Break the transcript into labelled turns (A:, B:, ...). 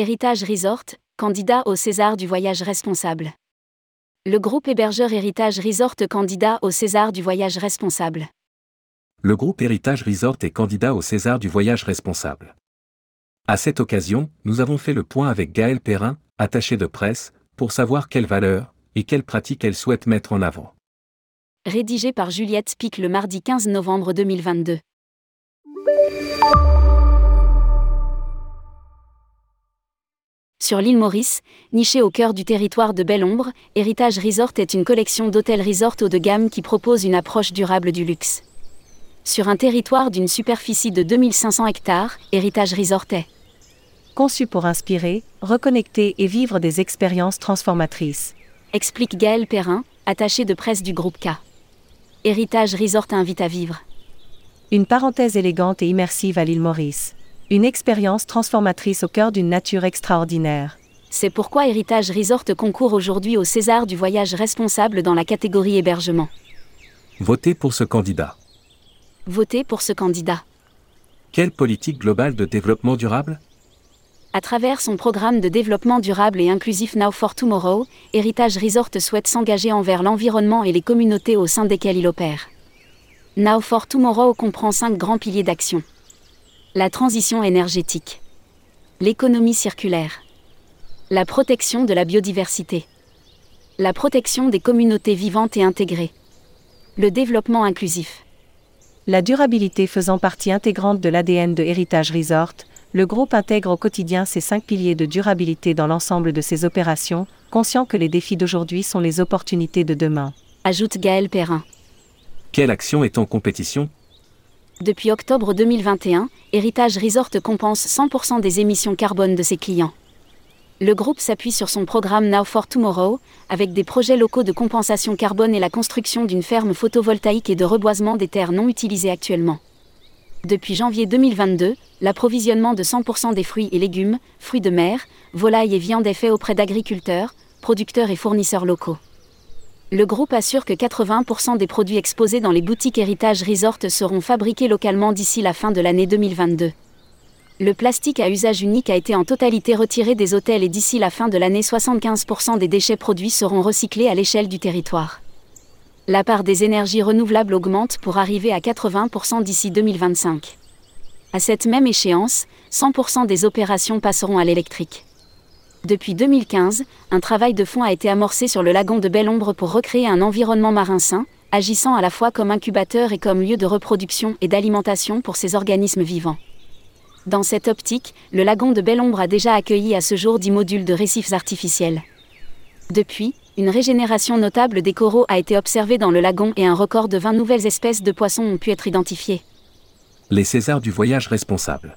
A: Héritage Resort, candidat au César du voyage responsable. Le groupe hébergeur Héritage Resort candidat au César du voyage responsable.
B: Le groupe Héritage Resort est candidat au César du voyage responsable. À cette occasion, nous avons fait le point avec Gaëlle Perrin, attachée de presse, pour savoir quelles valeurs et quelles pratiques elle souhaite mettre en avant.
A: Rédigé par Juliette Spic le mardi 15 novembre 2022. Sur l'île Maurice, nichée au cœur du territoire de Belle-Ombre, Héritage Resort est une collection d'hôtels-resorts haut de gamme qui propose une approche durable du luxe. Sur un territoire d'une superficie de 2500 hectares, Héritage Resort est
C: conçu pour inspirer, reconnecter et vivre des expériences transformatrices.
A: Explique Gaël Perrin, attaché de presse du groupe K. Héritage Resort invite à vivre.
C: Une parenthèse élégante et immersive à l'île Maurice. Une expérience transformatrice au cœur d'une nature extraordinaire.
A: C'est pourquoi Héritage Resort concourt aujourd'hui au César du voyage responsable dans la catégorie hébergement.
B: Votez pour ce candidat.
A: Votez pour ce candidat.
B: Quelle politique globale de développement durable?
A: À travers son programme de développement durable et inclusif Now for Tomorrow, Héritage Resort souhaite s'engager envers l'environnement et les communautés au sein desquelles il opère. Now for Tomorrow comprend cinq grands piliers d'action. La transition énergétique. L'économie circulaire. La protection de la biodiversité. La protection des communautés vivantes et intégrées. Le développement inclusif.
C: La durabilité faisant partie intégrante de l'ADN de Héritage Resort, le groupe intègre au quotidien ces cinq piliers de durabilité dans l'ensemble de ses opérations, conscient que les défis d'aujourd'hui sont les opportunités de demain.
A: Ajoute Gaël Perrin.
B: Quelle action est en compétition
A: Depuis octobre 2021, Héritage Resort compense 100% des émissions carbone de ses clients. Le groupe s'appuie sur son programme Now for Tomorrow, avec des projets locaux de compensation carbone et la construction d'une ferme photovoltaïque et de reboisement des terres non utilisées actuellement. Depuis janvier 2022, l'approvisionnement de 100% des fruits et légumes, fruits de mer, volailles et viande est fait auprès d'agriculteurs, producteurs et fournisseurs locaux. Le groupe assure que 80% des produits exposés dans les boutiques Héritage Resort seront fabriqués localement d'ici la fin de l'année 2022. Le plastique à usage unique a été en totalité retiré des hôtels et d'ici la fin de l'année 75% des déchets produits seront recyclés à l'échelle du territoire. La part des énergies renouvelables augmente pour arriver à 80% d'ici 2025. À cette même échéance, 100% des opérations passeront à l'électrique. Depuis 2015, un travail de fond a été amorcé sur le lagon de Belle-Ombre pour recréer un environnement marin sain, agissant à la fois comme incubateur et comme lieu de reproduction et d'alimentation pour ces organismes vivants. Dans cette optique, le lagon de Belle-Ombre a déjà accueilli à ce jour 10 modules de récifs artificiels. Depuis, une régénération notable des coraux a été observée dans le lagon et un record de 20 nouvelles espèces de poissons ont pu être identifiées.
B: Les Césars du voyage responsable.